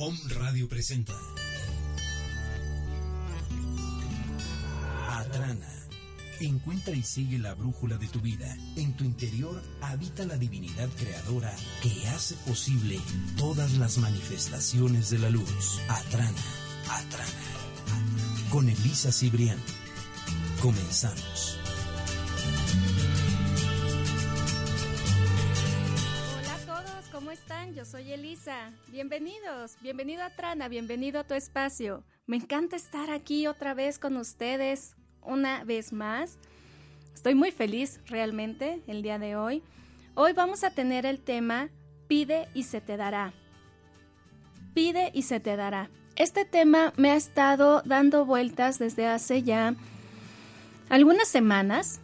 Om Radio presenta Atrana. Encuentra y sigue la brújula de tu vida. En tu interior habita la divinidad creadora que hace posible todas las manifestaciones de la luz. Atrana, Atrana. Con Elisa Cibrián. Comenzamos. Yo soy Elisa. Bienvenidos, bienvenido a Trana, bienvenido a tu espacio. Me encanta estar aquí otra vez con ustedes, una vez más. Estoy muy feliz realmente el día de hoy. Hoy vamos a tener el tema Pide y se te dará. Pide y se te dará. Este tema me ha estado dando vueltas desde hace ya algunas semanas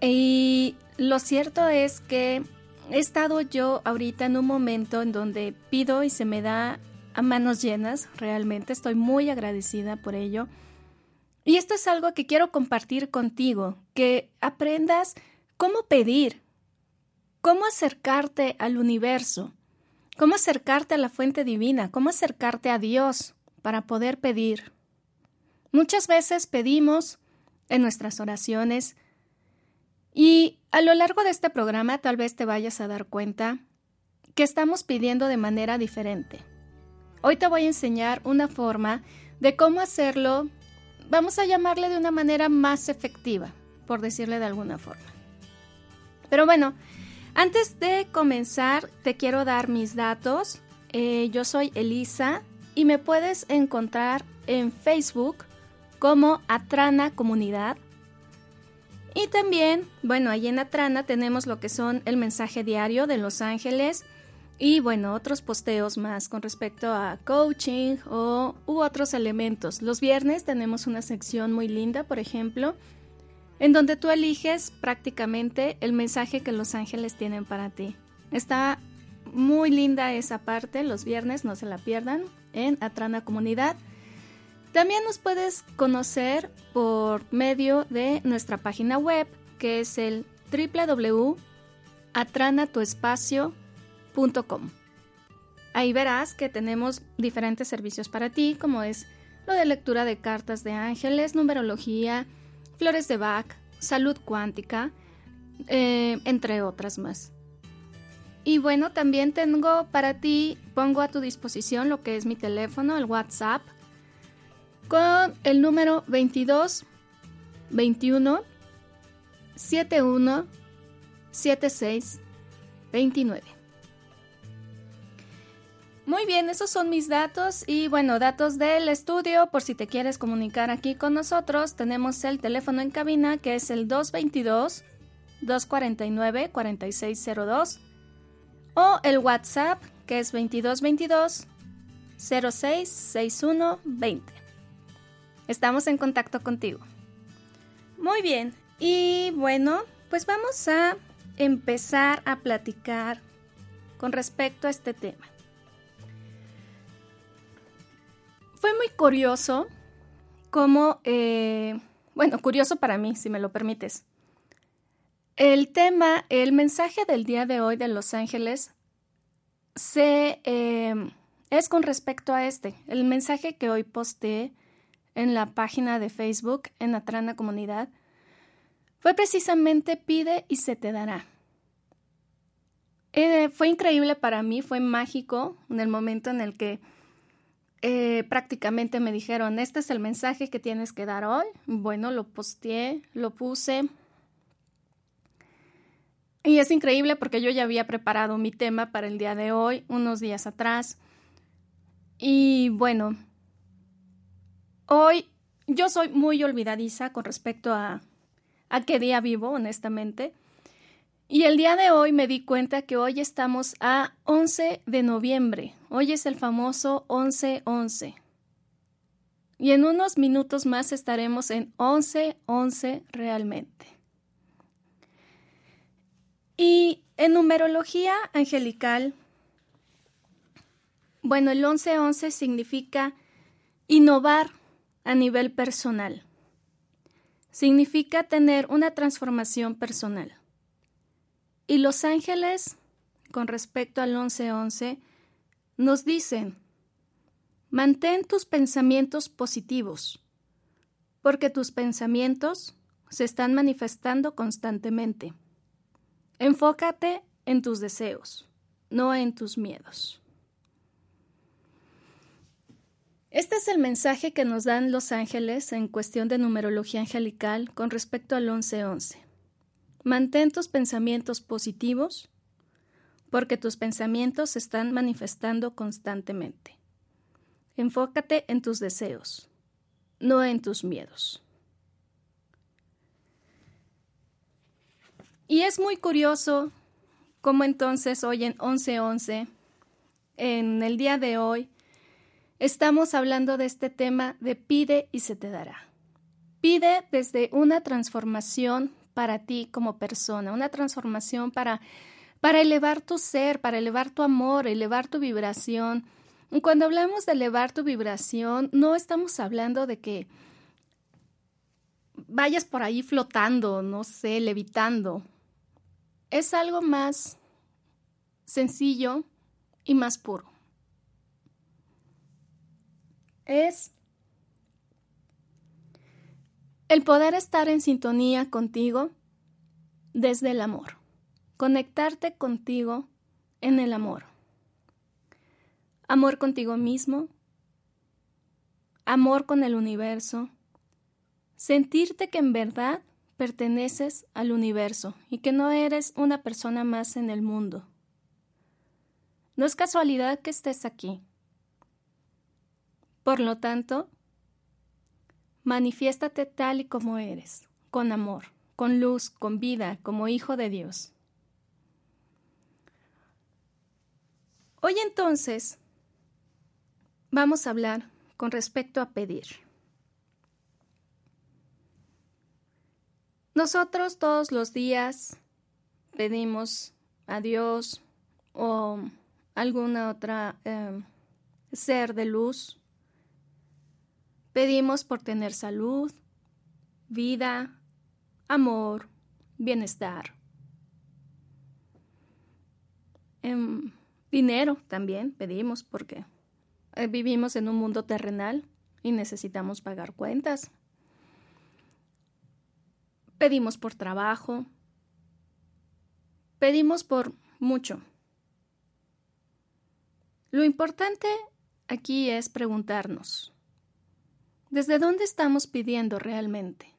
y lo cierto es que he estado yo ahorita en un momento en donde pido y se me da a manos llenas, realmente estoy muy agradecida por ello. Y esto es algo que quiero compartir contigo, que aprendas cómo pedir, cómo acercarte al universo, cómo acercarte a la fuente divina, cómo acercarte a Dios para poder pedir. Muchas veces pedimos en nuestras oraciones y a lo largo de este programa tal vez te vayas a dar cuenta que estamos pidiendo de manera diferente. Hoy te voy a enseñar una forma de cómo hacerlo, vamos a llamarle de una manera más efectiva, por decirle de alguna forma. Pero bueno, antes de comenzar te quiero dar mis datos. Eh, yo soy Elisa y me puedes encontrar en Facebook como Atrana Comunidad. Y también, bueno, ahí en Atrana tenemos lo que son el mensaje diario de Los Ángeles y bueno, otros posteos más con respecto a coaching o u otros elementos. Los viernes tenemos una sección muy linda, por ejemplo, en donde tú eliges prácticamente el mensaje que Los Ángeles tienen para ti. Está muy linda esa parte, los viernes, no se la pierdan, en Atrana Comunidad. También nos puedes conocer por medio de nuestra página web, que es el www.atranatuespacio.com. Ahí verás que tenemos diferentes servicios para ti, como es lo de lectura de cartas de ángeles, numerología, flores de Bach, salud cuántica, eh, entre otras más. Y bueno, también tengo para ti, pongo a tu disposición lo que es mi teléfono, el WhatsApp, con el número 22 21 71 76 29. Muy bien, esos son mis datos y bueno, datos del estudio por si te quieres comunicar aquí con nosotros. Tenemos el teléfono en cabina que es el 222 249 4602 o el WhatsApp que es 2222 066120. Estamos en contacto contigo. Muy bien, y bueno, pues vamos a empezar a platicar con respecto a este tema. Fue muy curioso como, eh, bueno, curioso para mí, si me lo permites. El tema, el mensaje del día de hoy de Los Ángeles se, eh, es con respecto a este. El mensaje que hoy posté en la página de Facebook, en Atrana Comunidad, fue precisamente pide y se te dará. Eh, fue increíble para mí, fue mágico en el momento en el que eh, prácticamente me dijeron, este es el mensaje que tienes que dar hoy. Bueno, lo posteé, lo puse. Y es increíble porque yo ya había preparado mi tema para el día de hoy, unos días atrás. Y bueno, Hoy yo soy muy olvidadiza con respecto a, a qué día vivo, honestamente. Y el día de hoy me di cuenta que hoy estamos a 11 de noviembre. Hoy es el famoso 11-11. Y en unos minutos más estaremos en 11-11 realmente. Y en numerología angelical, bueno, el 11-11 significa innovar, a nivel personal. Significa tener una transformación personal. Y los ángeles, con respecto al 1111, nos dicen, Mantén tus pensamientos positivos, porque tus pensamientos se están manifestando constantemente. Enfócate en tus deseos, no en tus miedos. Este es el mensaje que nos dan los ángeles en cuestión de numerología angelical con respecto al 1111. Mantén tus pensamientos positivos porque tus pensamientos se están manifestando constantemente. Enfócate en tus deseos, no en tus miedos. Y es muy curioso cómo entonces hoy en 1111, en el día de hoy, estamos hablando de este tema de pide y se te dará. Pide desde una transformación para ti como persona, una transformación para, para elevar tu ser, para elevar tu amor, elevar tu vibración. Cuando hablamos de elevar tu vibración, no estamos hablando de que vayas por ahí flotando, no sé, levitando es algo más sencillo y más puro. Es el poder estar en sintonía contigo desde el amor, conectarte contigo en el amor. Amor contigo mismo, amor con el universo, sentirte que en verdad perteneces al universo y que no eres una persona más en el mundo. No es casualidad que estés aquí. Por lo tanto, manifiéstate tal y como eres, con amor, con luz, con vida, como hijo de Dios. Hoy entonces vamos a hablar con respecto a pedir. Nosotros todos los días pedimos a Dios o alguna otra em, ser de luz. Pedimos por tener salud, vida, amor, bienestar. Em, dinero también pedimos porque eh, vivimos en un mundo terrenal y necesitamos pagar cuentas, pedimos por trabajo, pedimos por mucho. Lo importante aquí es preguntarnos, ¿desde dónde estamos pidiendo realmente?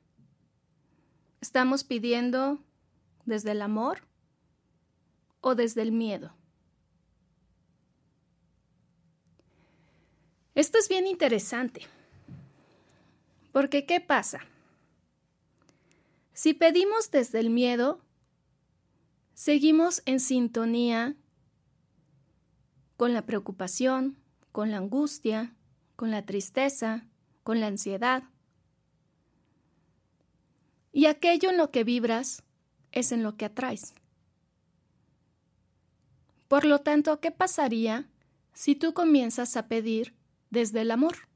¿Estamos pidiendo desde el amor o desde el miedo? Esto es bien interesante, porque ¿qué pasa? Si pedimos desde el miedo, seguimos en sintonía con la preocupación, con la angustia, con la tristeza, con la ansiedad. Y aquello en lo que vibras es en lo que atraes. Por lo tanto, ¿qué pasaría si tú comienzas a pedir desde el amor?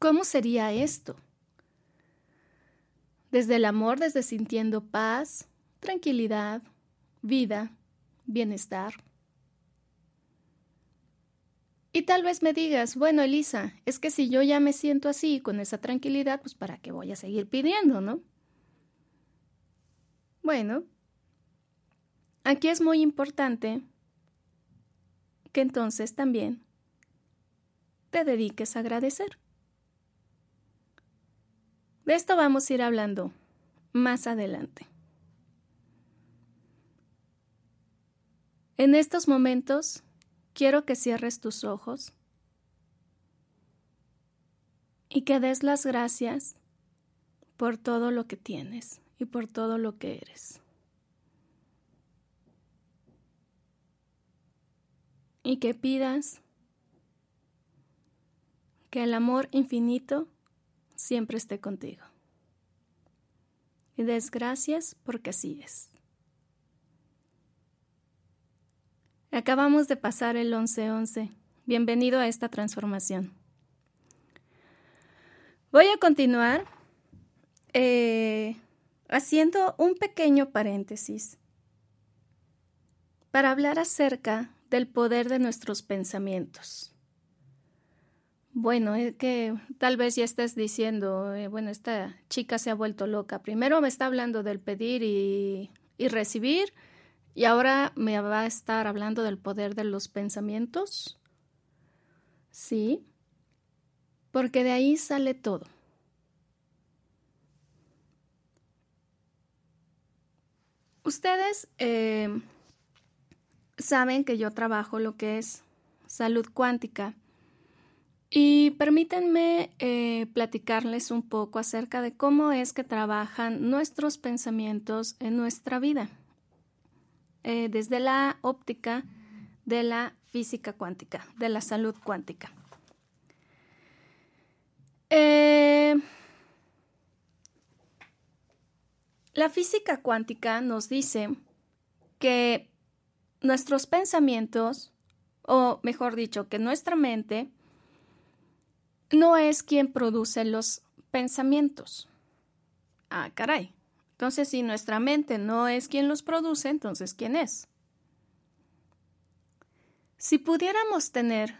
¿Cómo sería esto? Desde el amor, desde sintiendo paz, tranquilidad, vida, bienestar. Y tal vez me digas, bueno, Elisa, es que si yo ya me siento así, con esa tranquilidad, pues para qué voy a seguir pidiendo, ¿no? Bueno, aquí es muy importante que entonces también te dediques a agradecer. De esto vamos a ir hablando más adelante. En estos momentos quiero que cierres tus ojos y que des las gracias por todo lo que tienes y por todo lo que eres. Y que pidas que el amor infinito siempre esté contigo. Y des gracias porque así es. Acabamos de pasar el 11-11. Bienvenido a esta transformación. Voy a continuar eh, haciendo un pequeño paréntesis para hablar acerca del poder de nuestros pensamientos. Bueno, es que tal vez ya estés diciendo, eh, bueno, esta chica se ha vuelto loca. Primero me está hablando del pedir y, y recibir, y ahora me va a estar hablando del poder de los pensamientos. Sí, porque de ahí sale todo. Ustedes eh, saben que yo trabajo lo que es salud cuántica y permítanme eh, platicarles un poco acerca de cómo es que trabajan nuestros pensamientos en nuestra vida, eh, desde la óptica de la física cuántica, de la salud cuántica. La física cuántica nos dice que nuestros pensamientos, o mejor dicho, que nuestra mente no es quien produce los pensamientos. Ah, caray. Entonces, si nuestra mente no es quien los produce, entonces, ¿quién es? Si pudiéramos tener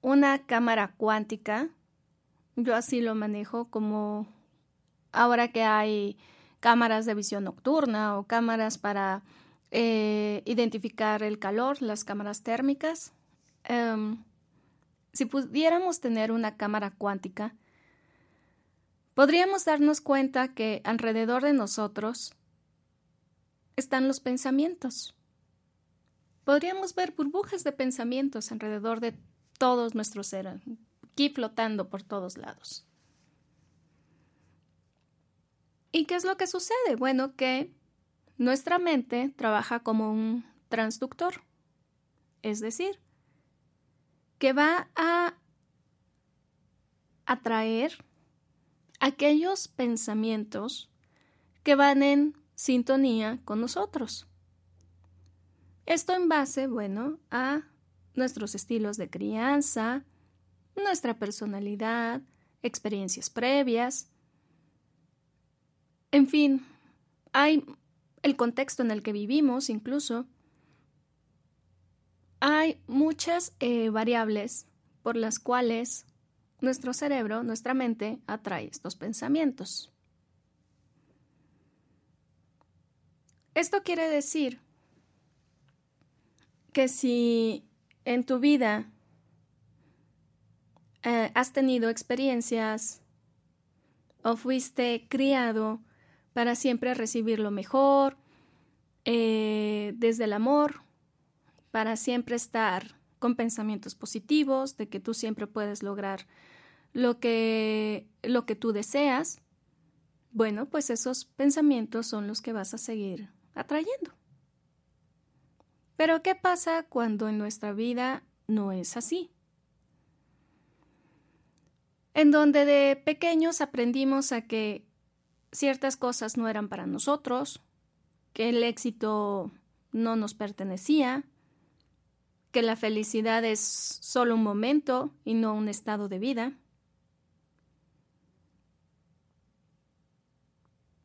una cámara cuántica, yo así lo manejo como ahora que hay cámaras de visión nocturna o cámaras para eh, identificar el calor, las cámaras térmicas. Em, si pudiéramos tener una cámara cuántica, podríamos darnos cuenta que alrededor de nosotros están los pensamientos. Podríamos ver burbujas de pensamientos alrededor de todos nuestros seres, aquí flotando por todos lados. ¿Y qué es lo que sucede? Bueno, que nuestra mente trabaja como un transductor, es decir, que va a atraer aquellos pensamientos que van en sintonía con nosotros. Esto en base, bueno, a nuestros estilos de crianza, nuestra personalidad, experiencias previas, en fin, hay el contexto en el que vivimos incluso. Hay muchas eh, variables por las cuales nuestro cerebro, nuestra mente, atrae estos pensamientos. Esto quiere decir que si en tu vida eh, has tenido experiencias o fuiste criado para siempre recibir lo mejor, eh, desde el amor, para siempre estar con pensamientos positivos, de que tú siempre puedes lograr lo que, lo que tú deseas, bueno, pues esos pensamientos son los que vas a seguir atrayendo. Pero ¿qué pasa cuando en nuestra vida no es así? En donde de pequeños aprendimos a que ciertas cosas no eran para nosotros, que el éxito no nos pertenecía, que la felicidad es solo un momento y no un estado de vida,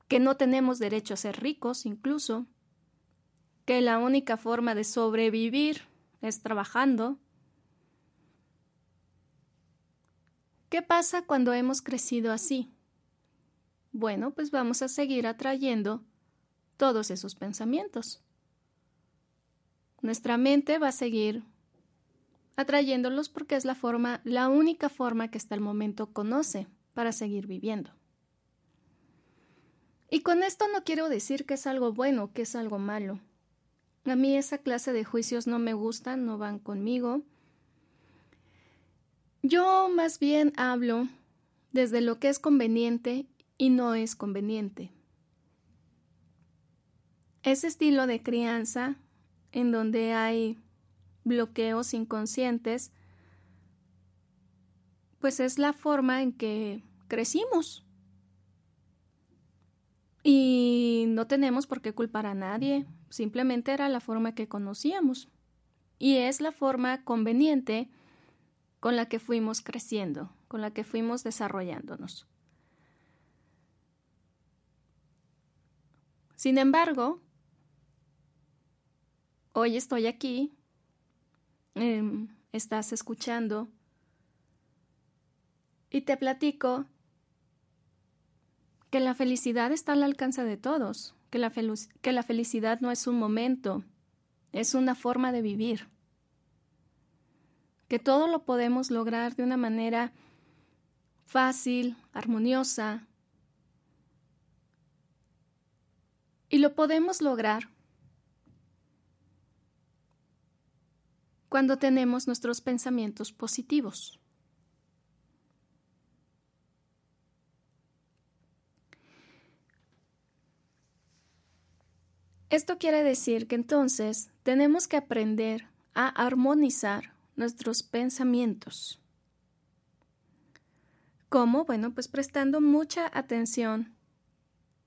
que no tenemos derecho a ser ricos incluso, que la única forma de sobrevivir es trabajando. ¿Qué pasa cuando hemos crecido así? bueno, pues vamos a seguir atrayendo todos esos pensamientos. Nuestra mente va a seguir atrayéndolos porque es la forma, la única forma que hasta el momento conoce para seguir viviendo. Y con esto no quiero decir que es algo bueno, que es algo malo. A mí esa clase de juicios no me gustan, no van conmigo. Yo más bien hablo desde lo que es conveniente y no es conveniente. Ese estilo de crianza en donde hay bloqueos inconscientes, pues es la forma en que crecimos. Y no tenemos por qué culpar a nadie, simplemente era la forma que conocíamos. Y es la forma conveniente con la que fuimos creciendo, con la que fuimos desarrollándonos. Sin embargo, hoy estoy aquí em, estás escuchando y te platico que la felicidad está al alcance de todos, que la, que la felicidad no es un momento, es una forma de vivir, que todo lo podemos lograr de una manera fácil, armoniosa, y lo podemos lograr cuando tenemos nuestros pensamientos positivos. Esto quiere decir que entonces tenemos que aprender a armonizar nuestros pensamientos. ¿Cómo? Bueno, pues prestando mucha atención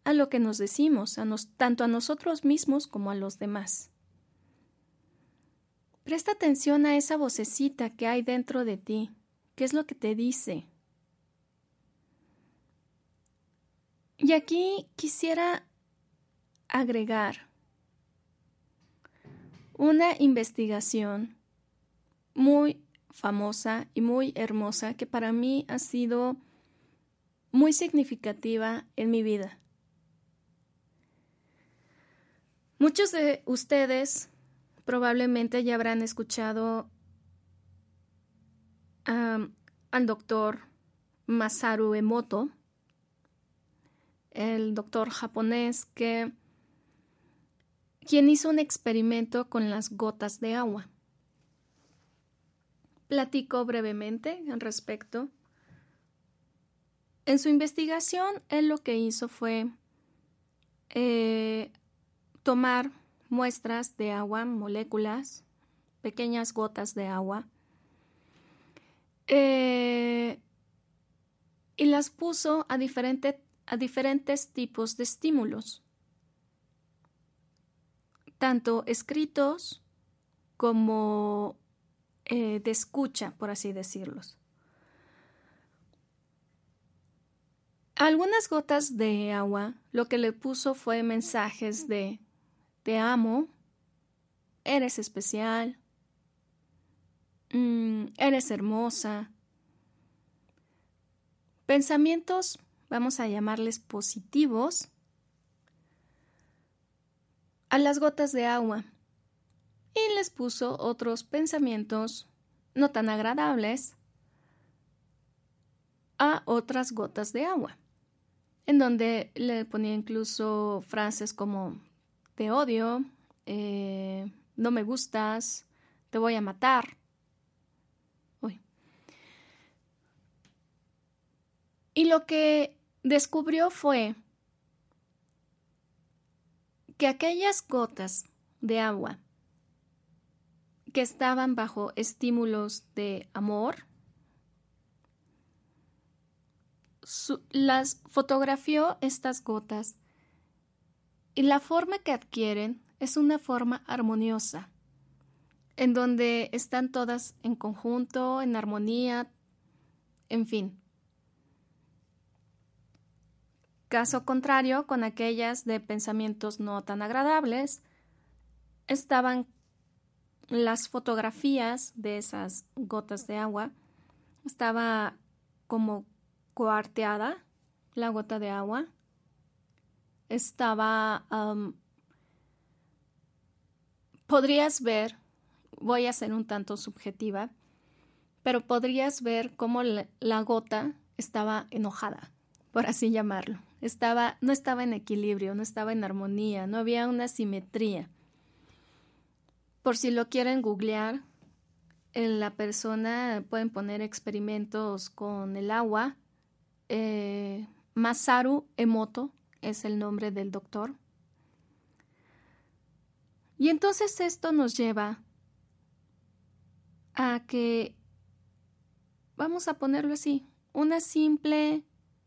a lo que nos decimos, tanto a nosotros mismos como a los demás. Presta atención a esa vocecita que hay dentro de ti. ¿Qué es lo que te dice? Y aquí quisiera agregar una investigación muy famosa y muy hermosa que para mí ha sido muy significativa en mi vida. Muchos de ustedes probablemente ya habrán escuchado al doctor Masaru Emoto, el doctor japonés que quien hizo un experimento con las gotas de agua. Platico brevemente al respecto. En su investigación, él lo que hizo fue eh, tomar muestras de agua, moléculas, pequeñas gotas de agua, eh, y las puso a, a diferentes tipos de estímulos tanto escritos como eh, de escucha, por así decirlos. algunas gotas de agua lo que le puso fue mensajes de te amo, eres especial, mm, eres hermosa. Pensamientos, vamos a llamarles positivos, a las gotas de agua y les puso otros pensamientos no tan agradables a otras gotas de agua, en donde le ponía incluso frases como te odio, eh, no me gustas, te voy a matar. Y lo que descubrió fue que aquellas gotas de agua que estaban bajo estímulos de amor, las fotografió estas gotas y la forma que adquieren es una forma armoniosa, en donde están todas en conjunto, en armonía, en fin. Caso contrario, con aquellas de pensamientos no tan agradables, estaban las fotografías de esas gotas de agua, estaba como cuarteada la gota de agua, estaba, podrías ver, voy a ser un tanto subjetiva, pero podrías ver cómo la gota estaba enojada, por así llamarlo estaba, no estaba en equilibrio, no estaba en armonía, no había una simetría. Por si lo quieren googlear, en la persona pueden poner experimentos con el agua. Eh, Masaru Emoto es el nombre del doctor. Y entonces esto nos lleva a que, vamos a ponerlo así, una simple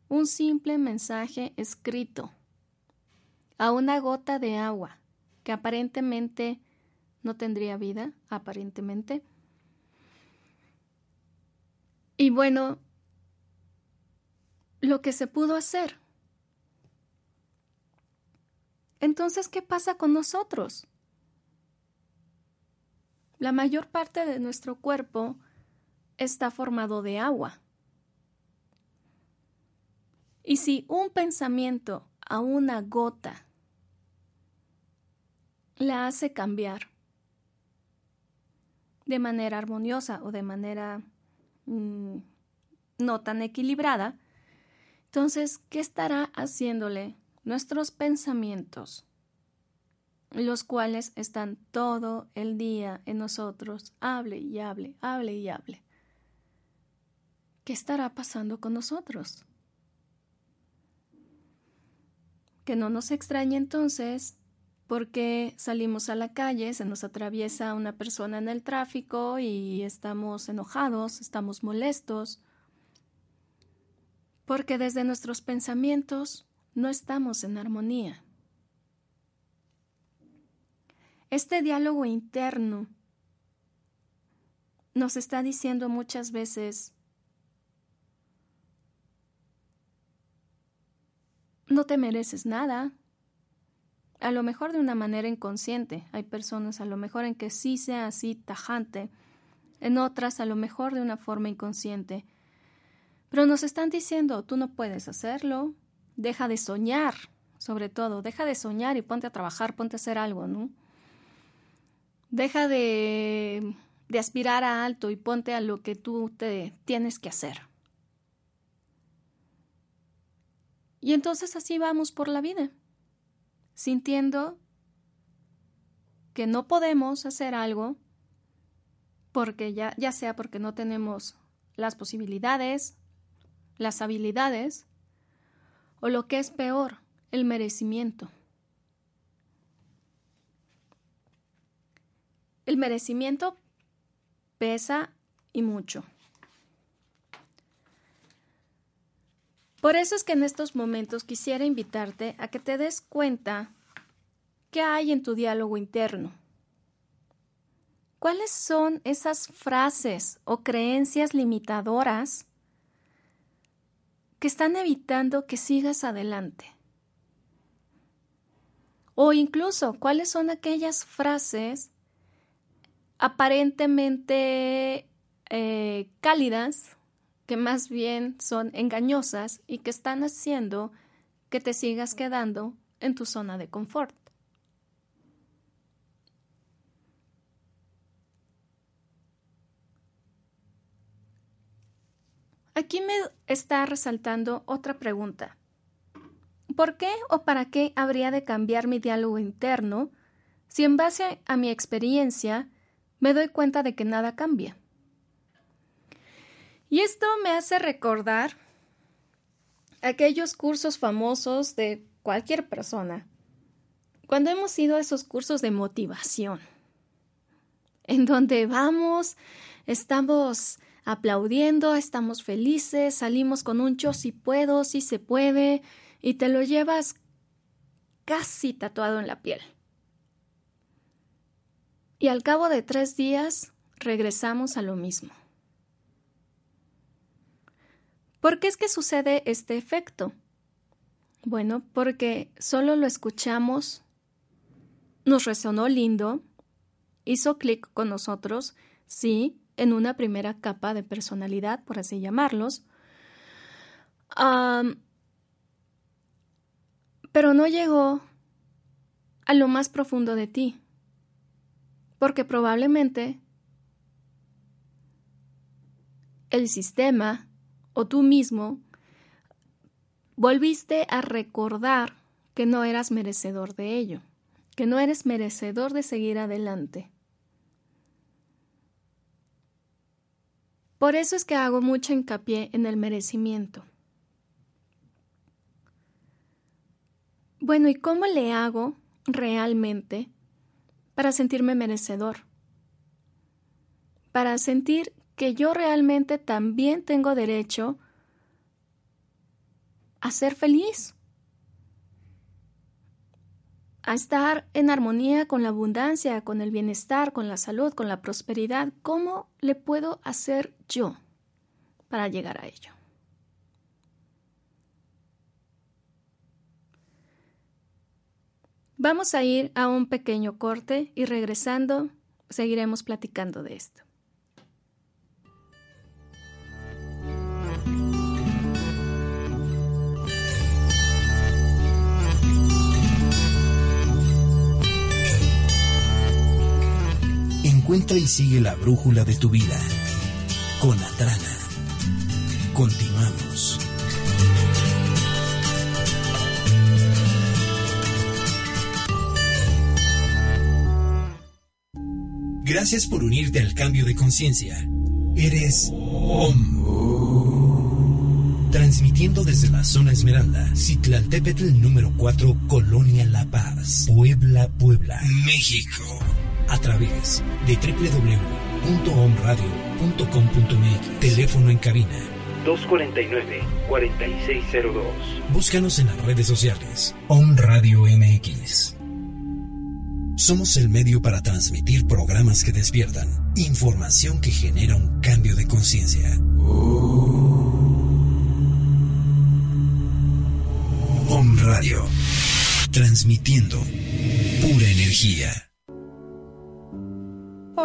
un simple mensaje escrito a una gota de agua que aparentemente no tendría vida, aparentemente. Y bueno, lo que se pudo hacer. Entonces, ¿qué pasa con nosotros? La mayor parte de nuestro cuerpo está formado de agua. Y si un pensamiento a una gota la hace cambiar de manera armoniosa o de manera mm, no tan equilibrada, entonces, ¿qué estará haciéndole nuestros pensamientos, los cuales están todo el día en nosotros? Hable y hable, hable y hable. ¿Qué estará pasando con nosotros? Que no nos extrañe entonces porque salimos a la calle, se nos atraviesa una persona en el tráfico y estamos enojados, estamos molestos, porque desde nuestros pensamientos no estamos en armonía. Este diálogo interno nos está diciendo muchas veces, no te mereces nada, a lo mejor de una manera inconsciente. Hay personas a lo mejor en que sí sea así tajante, en otras a lo mejor de una forma inconsciente. Pero nos están diciendo, tú no puedes hacerlo, deja de soñar, sobre todo, deja de soñar y ponte a trabajar, ponte a hacer algo, ¿no? Deja de, de aspirar a alto y ponte a lo que tú te tienes que hacer. Y entonces así vamos por la vida sintiendo que no podemos hacer algo porque ya, ya sea porque no tenemos las posibilidades, las habilidades o lo que es peor, el merecimiento. El merecimiento pesa y mucho. Por eso es que en estos momentos quisiera invitarte a que te des cuenta qué hay en tu diálogo interno. ¿Cuáles son esas frases o creencias limitadoras que están evitando que sigas adelante? O incluso, ¿cuáles son aquellas frases aparentemente eh, cálidas que más bien son engañosas y que están haciendo que te sigas quedando en tu zona de confort. Aquí me está resaltando otra pregunta. ¿Por qué o para qué habría de cambiar mi diálogo interno si en base a mi experiencia me doy cuenta de que nada cambia? Y esto me hace recordar aquellos cursos famosos de cualquier persona. Cuando hemos ido a esos cursos de motivación, en donde vamos, estamos aplaudiendo, estamos felices, salimos con un yo si puedo, si se puede, y te lo llevas casi tatuado en la piel. Y al cabo de tres días regresamos a lo mismo. ¿Por qué es que sucede este efecto? Bueno, porque solo lo escuchamos, nos resonó lindo, hizo clic con nosotros, sí, en una primera capa de personalidad, por así llamarlos, pero no llegó a lo más profundo de ti, porque probablemente el sistema o tú mismo volviste a recordar que no eras merecedor de ello, que no eres merecedor de seguir adelante. Por eso es que hago mucho hincapié en el merecimiento. Bueno, ¿y cómo le hago realmente para sentirme merecedor? Para sentir que yo realmente también tengo derecho a ser feliz, a estar en armonía con la abundancia, con el bienestar, con la salud, con la prosperidad. ¿Cómo le puedo hacer yo para llegar a ello? Vamos a ir a un pequeño corte y regresando seguiremos platicando de esto. Encuentra y sigue la brújula de tu vida con Atrana. Continuamos. Gracias por unirte al cambio de conciencia. Eres OM. Transmitiendo desde la zona Esmeralda, Citlaltépetl número 4, Colonia La Paz, Puebla, Puebla, México. A través de www.omradio.com.mx. Teléfono en cabina 249-4602. Búscanos en las redes sociales. Om Radio MX. Somos el medio para transmitir programas que despiertan, información que genera un cambio de conciencia. Om Radio, transmitiendo pura energía.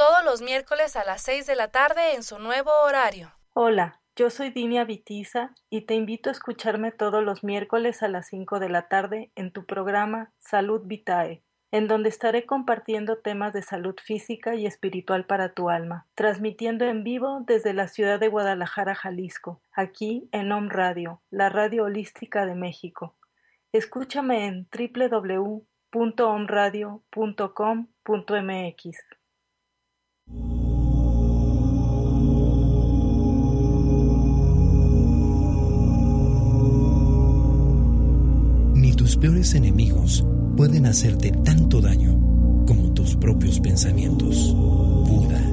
todos los miércoles a las 6 de la tarde en su nuevo horario. Hola, yo soy Dinia Vitiza y te invito a escucharme todos los miércoles a las 5 de la tarde en tu programa Salud Vitae, en donde estaré compartiendo temas de salud física y espiritual para tu alma, transmitiendo en vivo desde la ciudad de Guadalajara, Jalisco, aquí en OM Radio, la radio holística de México. Escúchame en www.omradio.com.mx. Ni tus peores enemigos pueden hacerte tanto daño como tus propios pensamientos. Buda.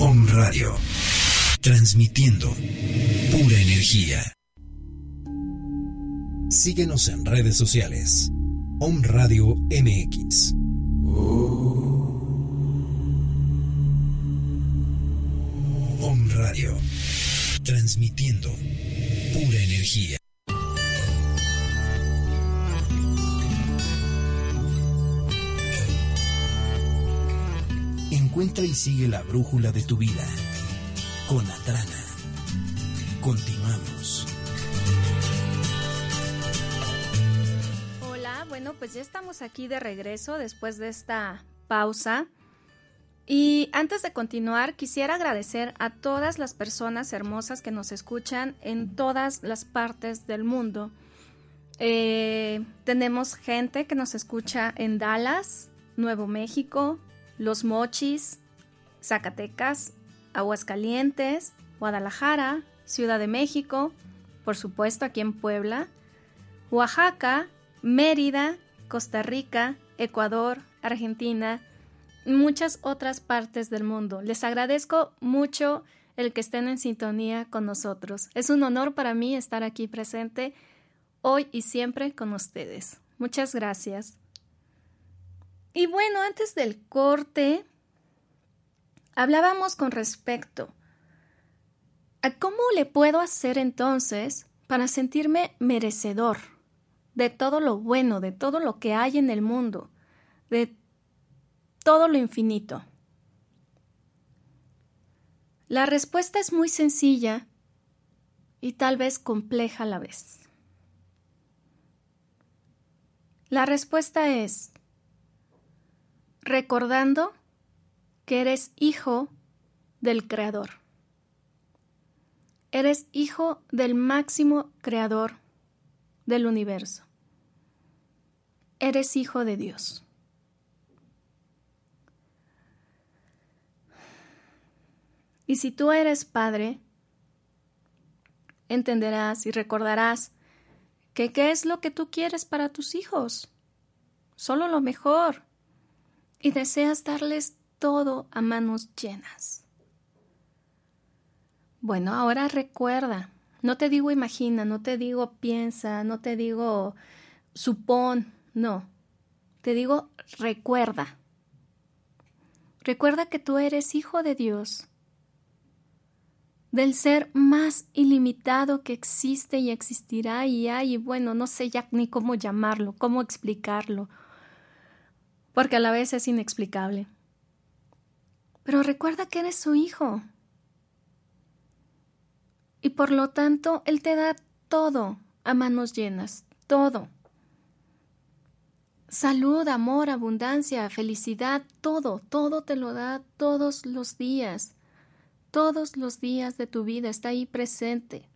Om Radio. Transmitiendo pura energía. Síguenos en redes sociales. Om Radio MX. Radio. Transmitiendo pura energía. Encuentra y sigue la brújula de tu vida. Con Atrana. Continuamos. bueno, pues ya estamos aquí de regreso después de esta pausa. Y antes de continuar, quisiera agradecer a todas las personas hermosas que nos escuchan en todas las partes del mundo. Eh, tenemos gente que nos escucha en Dallas, Nuevo México, Los Mochis, Zacatecas, Aguascalientes, Guadalajara, Ciudad de México, por supuesto aquí en Puebla, Oaxaca, Mérida, Costa Rica, Ecuador, Argentina, muchas otras partes del mundo. Les agradezco mucho el que estén en sintonía con nosotros. Es un honor para mí estar aquí presente hoy y siempre con ustedes. Muchas gracias. Y bueno, antes del corte, hablábamos con respecto ¿Cómo le puedo hacer entonces para sentirme merecedor de todo lo bueno, de todo lo que hay en el mundo, de todo lo infinito? La respuesta es muy sencilla y tal vez compleja a la vez. La respuesta es recordando que eres hijo del Creador. Eres hijo del máximo Creador del universo. Eres hijo de Dios. Y si tú eres padre, entenderás y recordarás que qué es lo que tú quieres para tus hijos. Solo lo mejor. Y deseas darles todo a manos llenas. Bueno, ahora recuerda. No te digo imagina, no te digo piensa, no te digo supón, no. Te digo recuerda. Recuerda que tú eres hijo de Dios del ser más ilimitado que existe y existirá y hay, y bueno, no sé ya ni cómo llamarlo, cómo explicarlo, porque a la vez es inexplicable. Pero recuerda que eres su hijo. Y por lo tanto, Él te da todo a manos llenas, todo. Salud, amor, abundancia, felicidad, todo, todo te lo da todos los días todos los días de tu vida, está ahí presente.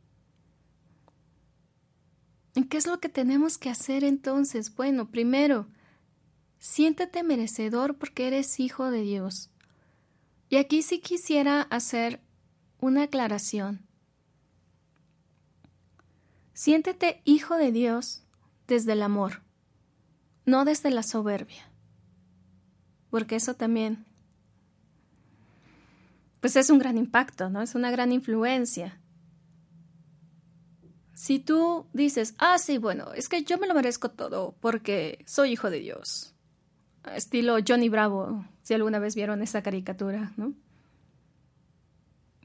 ¿En qué es lo que tenemos que hacer entonces? Bueno, primero, siéntete merecedor porque eres hijo de Dios. Y aquí sí quisiera hacer una aclaración. Siéntete hijo de Dios desde el amor, no desde la soberbia, porque eso también pues es un gran impacto, ¿no? Es una gran influencia. Si tú dices, ah, sí, bueno, es que yo me lo merezco todo porque soy hijo de Dios. Estilo Johnny Bravo, si alguna vez vieron esa caricatura, ¿no?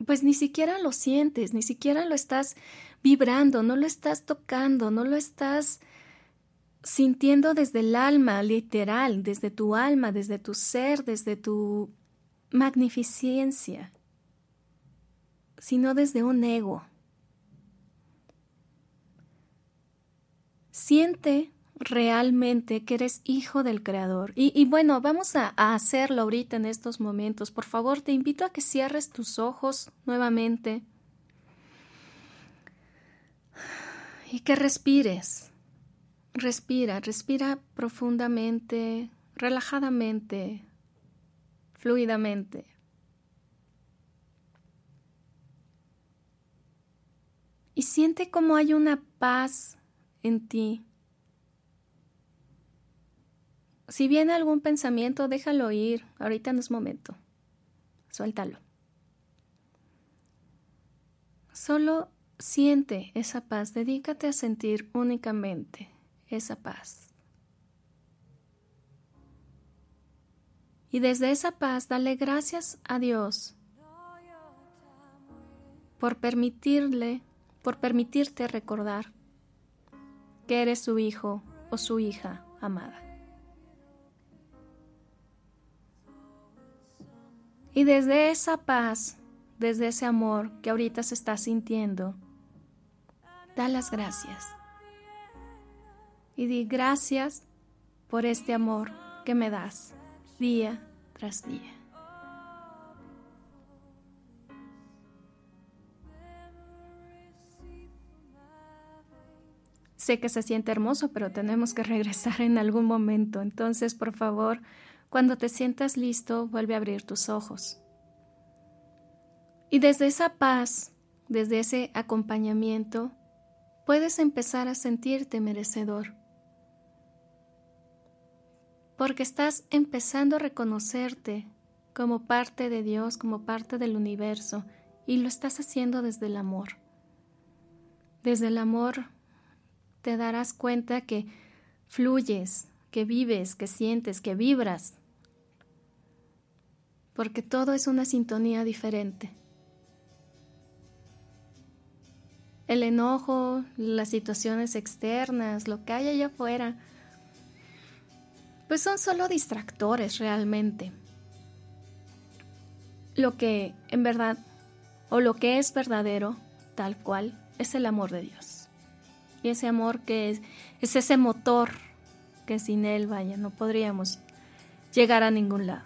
Pues ni siquiera lo sientes, ni siquiera lo estás vibrando, no lo estás tocando, no lo estás sintiendo desde el alma, literal, desde tu alma, desde tu ser, desde tu magnificencia, sino desde un ego. Siente realmente que eres hijo del Creador. Y, bueno, vamos a, a, hacerlo ahorita en estos momentos. Por favor, te invito a que cierres tus ojos nuevamente y que respires. Respira, respira profundamente, relajadamente, fluidamente. Y siente como hay una paz en ti. Si viene algún pensamiento, déjalo ir. Ahorita no es momento. Suéltalo. Solo siente esa paz. Dedícate a sentir únicamente esa paz. Y desde esa paz dale gracias a Dios por permitirle, por permitirte recordar que eres su hijo o su hija amada. Y desde esa paz, desde ese amor que ahorita se está sintiendo, da las gracias. Y di gracias por este amor que me das día tras día. Sé que se siente hermoso, pero tenemos que regresar en algún momento. Entonces, por favor, cuando te sientas listo, vuelve a abrir tus ojos. Y desde esa paz, desde ese acompañamiento, puedes empezar a sentirte merecedor porque estás empezando a reconocerte como parte de Dios, como parte del universo, y lo estás haciendo desde el amor. Desde el amor te darás cuenta que fluyes, que vives, que sientes, que vibras, porque todo es una sintonía diferente. el enojo, las situaciones externas, lo que hay allá afuera, pues son solo distractores realmente. Lo que en verdad, o lo que es verdadero, tal cual, es el amor de Dios. Y ese amor que es, es ese motor que sin él, vaya, no podríamos llegar a ningún lado.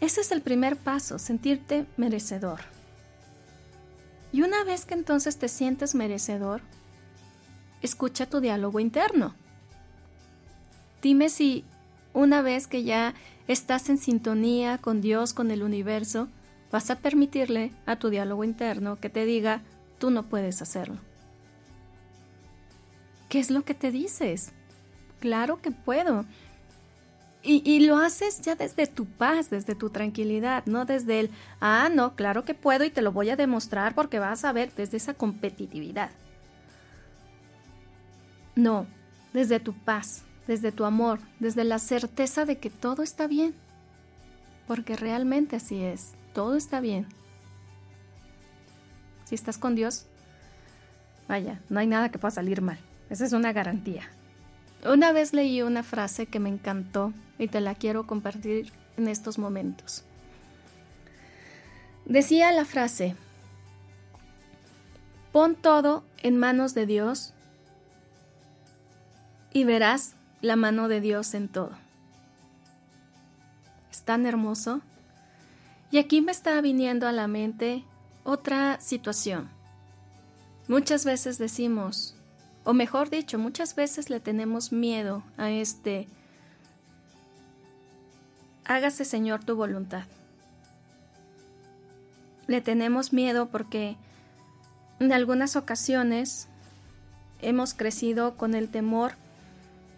Ese es el primer paso, sentirte merecedor. Y una vez que entonces te sientes merecedor, escucha tu diálogo interno. Dime si una vez que ya estás en sintonía con Dios, con el universo, vas a permitirle a tu diálogo interno que te diga, tú no puedes hacerlo. ¿Qué es lo que te dices? Claro que puedo. Y, lo haces ya desde tu paz, desde tu tranquilidad, no desde el, ah, no, claro que puedo y te lo voy a demostrar porque vas a ver desde esa competitividad. No, desde tu paz, desde tu amor, desde la certeza de que todo está bien. Porque realmente así es, todo está bien. Si estás con Dios, vaya, no hay nada que pueda salir mal. Esa es una garantía. Una vez leí una frase que me encantó y te la quiero compartir en estos momentos. Decía la frase, pon todo en manos de Dios y verás la mano de Dios en todo. Es tan hermoso. Y aquí me está viniendo a la mente otra situación. Muchas veces decimos, o mejor dicho, muchas veces le tenemos miedo a este, hágase Señor tu voluntad. Le tenemos miedo porque en algunas ocasiones hemos crecido con el temor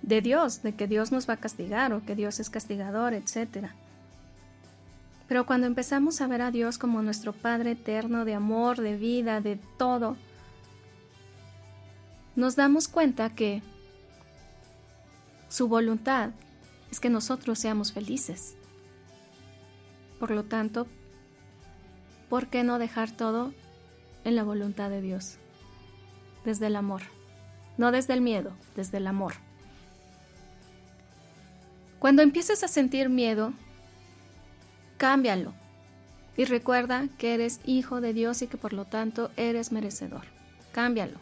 de Dios, de que Dios nos va a castigar o que Dios es castigador, etc. Pero cuando empezamos a ver a Dios como nuestro Padre eterno de amor, de vida, de todo, nos damos cuenta que su voluntad es que nosotros seamos felices. Por lo tanto, ¿por qué no dejar todo en la voluntad de Dios? Desde el amor, no desde el miedo, desde el amor. Cuando empieces a sentir miedo, cámbialo y recuerda que eres hijo de Dios y que por lo tanto eres merecedor. Cámbialo.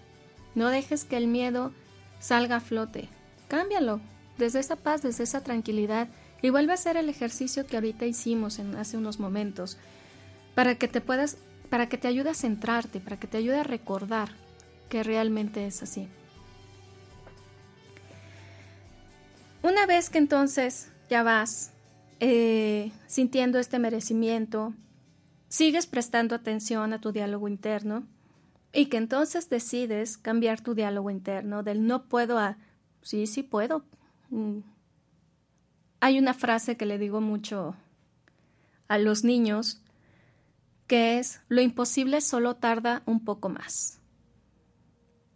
No dejes que el miedo salga a flote. Cámbialo desde esa paz, desde esa tranquilidad y vuelve a hacer el ejercicio que ahorita hicimos en hace unos momentos para que te puedas para que te ayude a centrarte, para que te ayude a recordar que realmente es así. Una vez que entonces ya vas eh, sintiendo este merecimiento, sigues prestando atención a tu diálogo interno, y que entonces decides cambiar tu diálogo interno del no puedo a sí, sí puedo. Mm. Hay una frase que le digo mucho a los niños que es lo imposible solo tarda un poco más.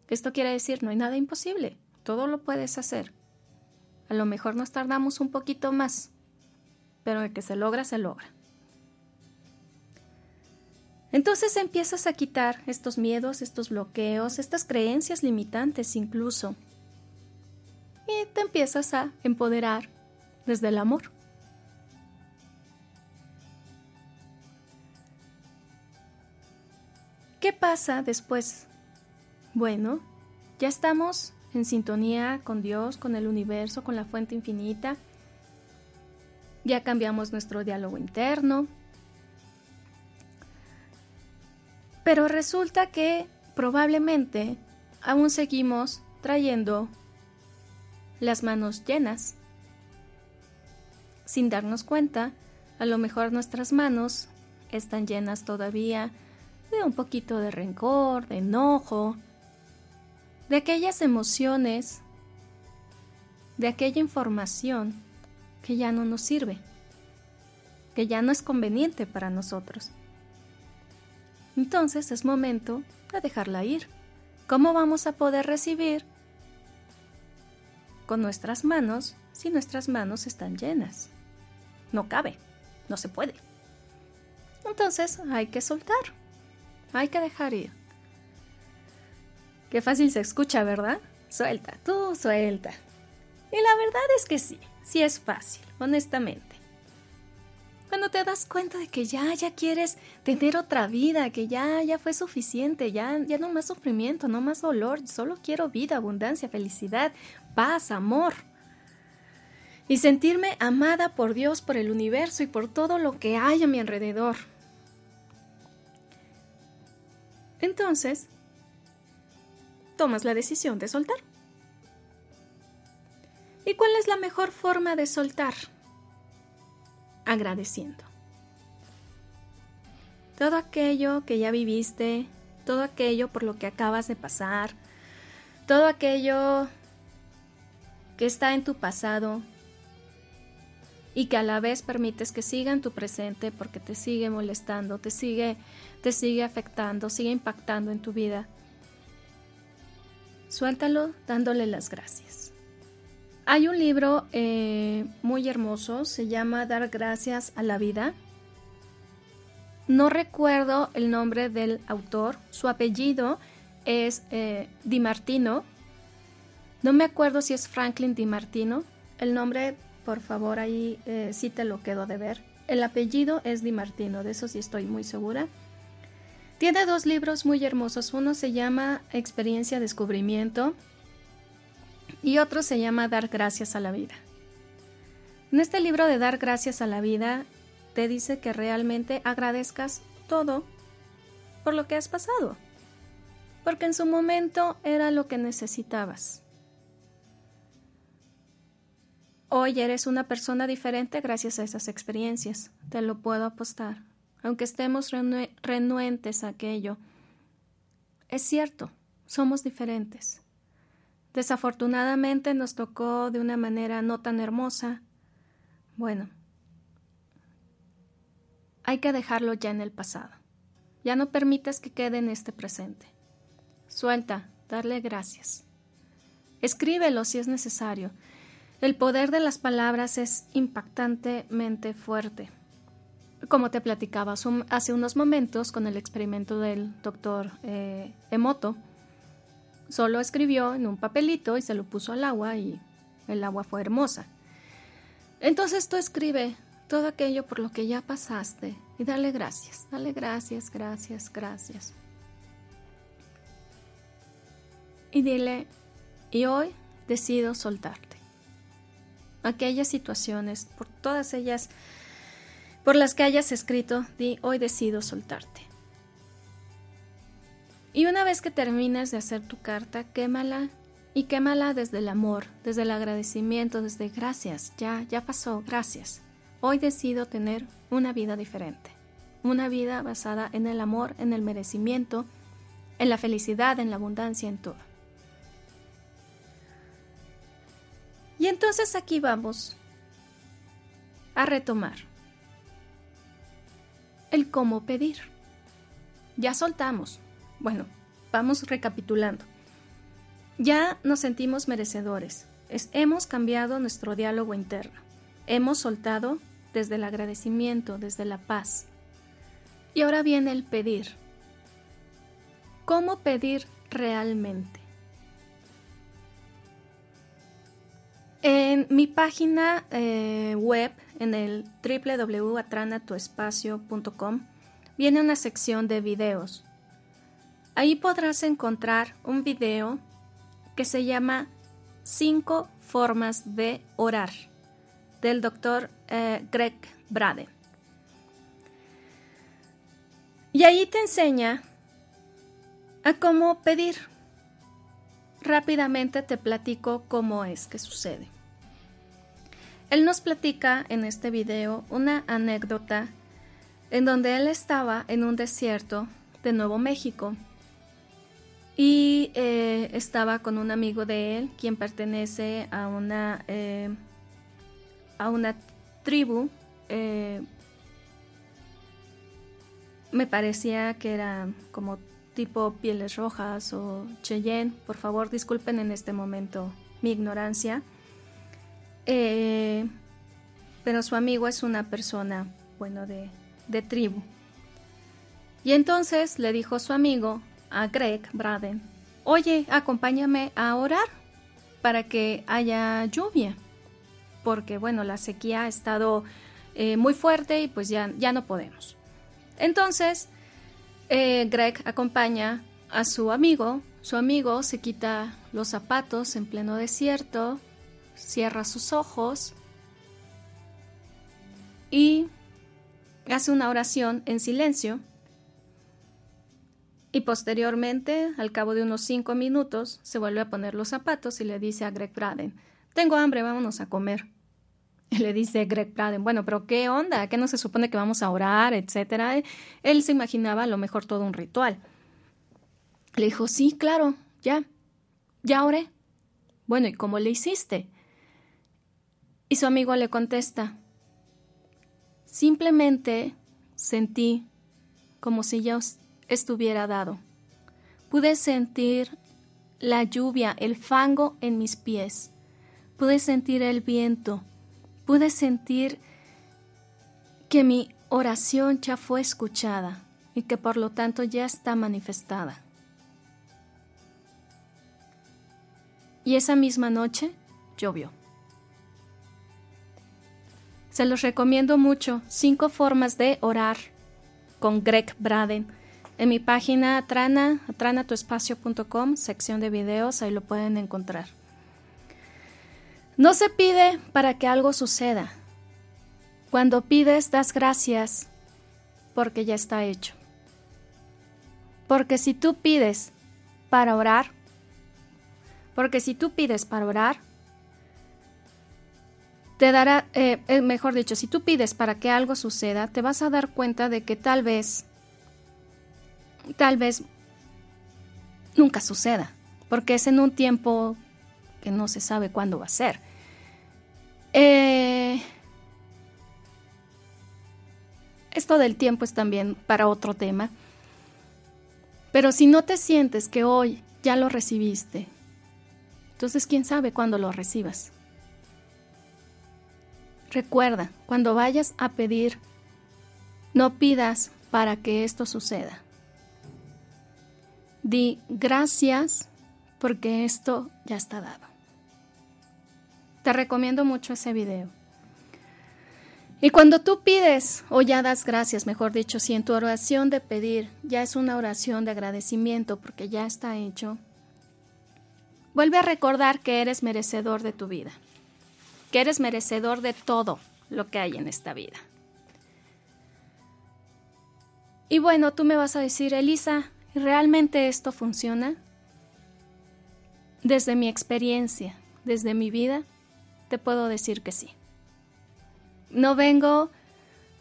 Esto quiere decir no hay nada imposible, todo lo puedes hacer. A lo mejor nos tardamos un poquito más, pero el que se logra, se logra. Entonces empiezas a quitar estos miedos, estos bloqueos, estas creencias limitantes incluso. Y te empiezas a empoderar desde el amor. ¿Qué pasa después? Bueno, ya estamos en sintonía con Dios, con el universo, con la fuente infinita. Ya cambiamos nuestro diálogo interno, Pero resulta que probablemente aún seguimos trayendo las manos llenas. Sin darnos cuenta, a lo mejor nuestras manos están llenas todavía de un poquito de rencor, de enojo, de aquellas emociones, de aquella información que ya no nos sirve, que ya no es conveniente para nosotros. Entonces es momento de dejarla ir. ¿Cómo vamos a poder recibir con nuestras manos si nuestras manos están llenas? No cabe, no se puede. Entonces hay que soltar, hay que dejar ir. Qué fácil se escucha, ¿verdad? Suelta, tú suelta. Y la verdad es que sí, sí es fácil, honestamente. Cuando te das cuenta de que ya, ya quieres tener otra vida, que ya, ya fue suficiente, ya, ya no más sufrimiento, no más dolor, solo quiero vida, abundancia, felicidad, paz, amor. Y sentirme amada por Dios, por el universo y por todo lo que hay a mi alrededor. Entonces, tomas la decisión de soltar. ¿Y cuál es la mejor forma de soltar? Agradeciendo. Todo aquello que ya viviste, todo aquello por lo que acabas de pasar, todo aquello que está en tu pasado y que a la vez permites que siga en tu presente porque te sigue molestando, te sigue, te sigue afectando, sigue impactando en tu vida. Suéltalo dándole las gracias. Hay un libro eh, muy hermoso, se llama Dar gracias a la vida. No recuerdo el nombre del autor, su apellido es eh, Di Martino. No me acuerdo si es Franklin Di Martino. El nombre, por favor, ahí eh, sí te lo quedo de ver. El apellido es Di Martino, de eso sí estoy muy segura. Tiene dos libros muy hermosos. Uno se llama Experiencia Descubrimiento y otro se llama Dar gracias a la vida. En este libro de Dar gracias a la vida te dice que realmente agradezcas todo por lo que has pasado, porque en su momento era lo que necesitabas. Hoy eres una persona diferente gracias a esas experiencias, te lo puedo apostar, aunque estemos renuentes a aquello. Es cierto, somos diferentes. Desafortunadamente nos tocó de una manera no tan hermosa. Bueno, hay que dejarlo ya en el pasado. Ya no permitas que quede en este presente. Suelta, darle gracias. Escríbelo si es necesario. El poder de las palabras es impactantemente fuerte. Como te platicaba hace unos momentos con el experimento del doctor eh, Emoto, Solo escribió en un papelito y se lo puso al agua y el agua fue hermosa. Entonces tú escribe todo aquello por lo que ya pasaste y dale gracias, dale gracias, gracias, gracias. Y dile, y hoy decido soltarte. Aquellas situaciones, por todas ellas, por las que hayas escrito, di, hoy decido soltarte. Y una vez que termines de hacer tu carta, quémala y quémala desde el amor, desde el agradecimiento, desde gracias, ya, ya pasó, gracias. Hoy decido tener una vida diferente, una vida basada en el amor, en el merecimiento, en la felicidad, en la abundancia, en todo. Y entonces aquí vamos a retomar el cómo pedir. Ya soltamos, bueno, vamos recapitulando. Ya nos sentimos merecedores. hemos cambiado nuestro diálogo interno. Hemos soltado desde el agradecimiento, desde la paz. Y ahora viene el pedir. ¿Cómo pedir realmente? En mi página eh, web, en el www.atranatuespacio.com, viene una sección de videos Ahí podrás encontrar un video que se llama Cinco formas de orar del doctor eh, Greg Braden. Y ahí te enseña a cómo pedir. Rápidamente te platico cómo es que sucede. Él nos platica en este video una anécdota en donde él estaba en un desierto de Nuevo México y eh, estaba con un amigo de él, quien pertenece a una, eh, a una tribu. Eh, me parecía que era como tipo pieles rojas o Cheyenne. Por favor, disculpen en este momento mi ignorancia. Pero su amigo es una persona, bueno, de, de tribu. Y entonces le dijo su amigo, a Greg Braden oye, acompáñame a orar para que haya lluvia, porque bueno, la sequía ha estado eh, muy fuerte y pues ya, ya no podemos. Entonces, eh, Greg acompaña a su amigo, su amigo se quita los zapatos en pleno desierto, cierra sus ojos y hace una oración en silencio y posteriormente, al cabo de unos cinco minutos, se vuelve a poner los zapatos y le dice a Greg Braden, tengo hambre, vámonos a comer. Y le dice Greg Braden, bueno, pero ¿qué onda? ¿Qué no se supone que vamos a orar, etcétera? Él se imaginaba a lo mejor todo un ritual. Le dijo, sí, claro, ya, ya oré. Bueno, ¿y cómo le hiciste? Y su amigo le contesta, simplemente sentí como si ya estuviera dado. Pude sentir la lluvia, el fango en mis pies. Pude sentir el viento. Pude sentir que mi oración ya fue escuchada y que por lo tanto ya está manifestada. Y esa misma noche llovió. Se los recomiendo mucho. Cinco formas de orar con Greg Braden en mi página atranatuespacio.com, sección de videos, ahí lo pueden encontrar. No se pide para que algo suceda. Cuando pides, das gracias porque ya está hecho. Porque si tú pides para orar, porque si tú pides para orar, te dará, eh, eh, mejor dicho, si tú pides para que algo suceda, te vas a dar cuenta de que tal vez tal vez nunca suceda, porque es en un tiempo que no se sabe cuándo va a ser. Eh, esto del tiempo es también para otro tema, pero si no te sientes que hoy ya lo recibiste, entonces quién sabe cuándo lo recibas. Recuerda, cuando vayas a pedir, no pidas para que esto suceda. Di gracias porque esto ya está dado. Te recomiendo mucho ese video. Y cuando tú pides o ya das gracias, mejor dicho, si en tu oración de pedir ya es una oración de agradecimiento porque ya está hecho, vuelve a recordar que eres merecedor de tu vida, que eres merecedor de todo lo que hay en esta vida. Y bueno, tú me vas a decir, Elisa, ¿Realmente esto funciona? Desde mi experiencia, desde mi vida, te puedo decir que sí. No vengo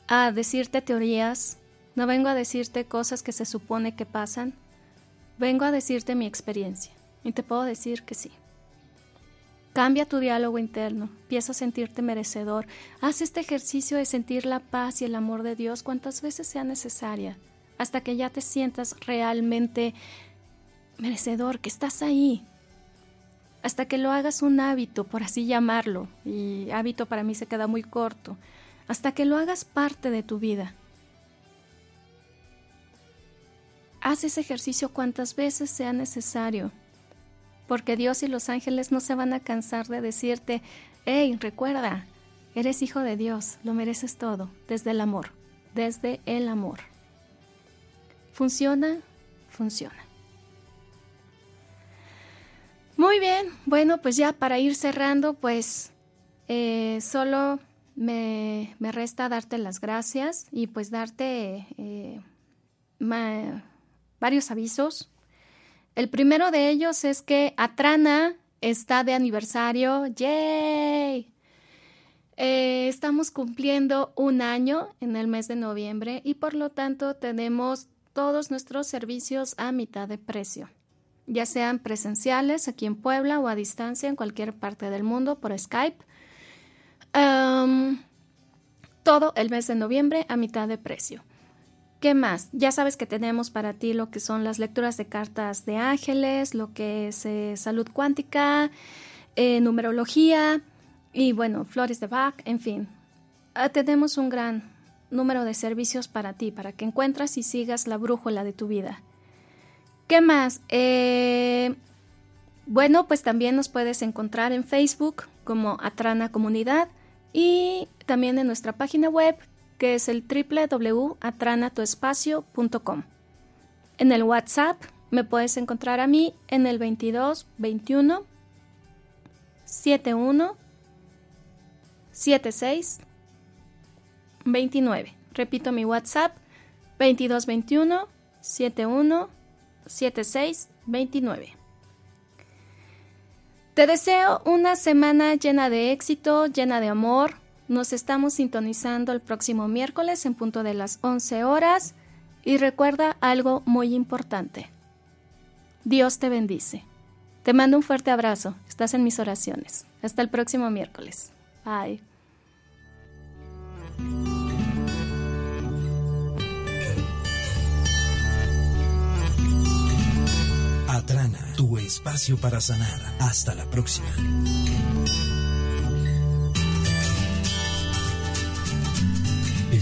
a decirte teorías, no vengo a decirte cosas que se supone que pasan, vengo a decirte mi experiencia y te puedo decir que sí. Cambia tu diálogo interno, empieza a sentirte merecedor, haz este ejercicio de sentir la paz y el amor de Dios cuantas veces sea necesaria hasta que ya te sientas realmente merecedor, que estás ahí, hasta que lo hagas un hábito, por así llamarlo, y hábito para mí se queda muy corto, hasta que lo hagas parte de tu vida. Haz ese ejercicio cuantas veces sea necesario, porque Dios y los ángeles no se van a cansar de decirte, hey, recuerda, eres hijo de Dios, lo mereces todo, desde el amor, desde el amor. ¿Funciona? Funciona. Muy bien, bueno, pues ya para ir cerrando, pues eh, solo me, resta darte las gracias y pues darte eh, varios avisos. El primero de ellos es que Atrana está de aniversario. ¡Yay! Eh, estamos cumpliendo un año en el mes de noviembre y por lo tanto tenemos todos nuestros servicios a mitad de precio, ya sean presenciales aquí en Puebla o a distancia en cualquier parte del mundo por Skype. todo el mes de noviembre a mitad de precio. ¿Qué más? Ya sabes que tenemos para ti lo que son las lecturas de cartas de ángeles, lo que es eh, salud cuántica, eh, numerología y bueno, flores de Bach, en fin. Ah, tenemos un gran, número de servicios para ti, para que encuentres y sigas la brújula de tu vida. ¿Qué más? Eh, bueno, pues también nos puedes encontrar en Facebook como Atrana Comunidad y también en nuestra página web que es el www.atranatoespacio.com. En el WhatsApp me puedes encontrar a mí en el 22 21 71 76 29. Repito mi WhatsApp 22 21 71 76 29. Te deseo una semana llena de éxito, llena de amor. Nos estamos sintonizando el próximo miércoles en punto de las 11 horas. Y recuerda algo muy importante. Dios te bendice. Te mando un fuerte abrazo. Estás en mis oraciones. Hasta el próximo miércoles. Bye. Atrana, tu espacio para sanar. Hasta la próxima.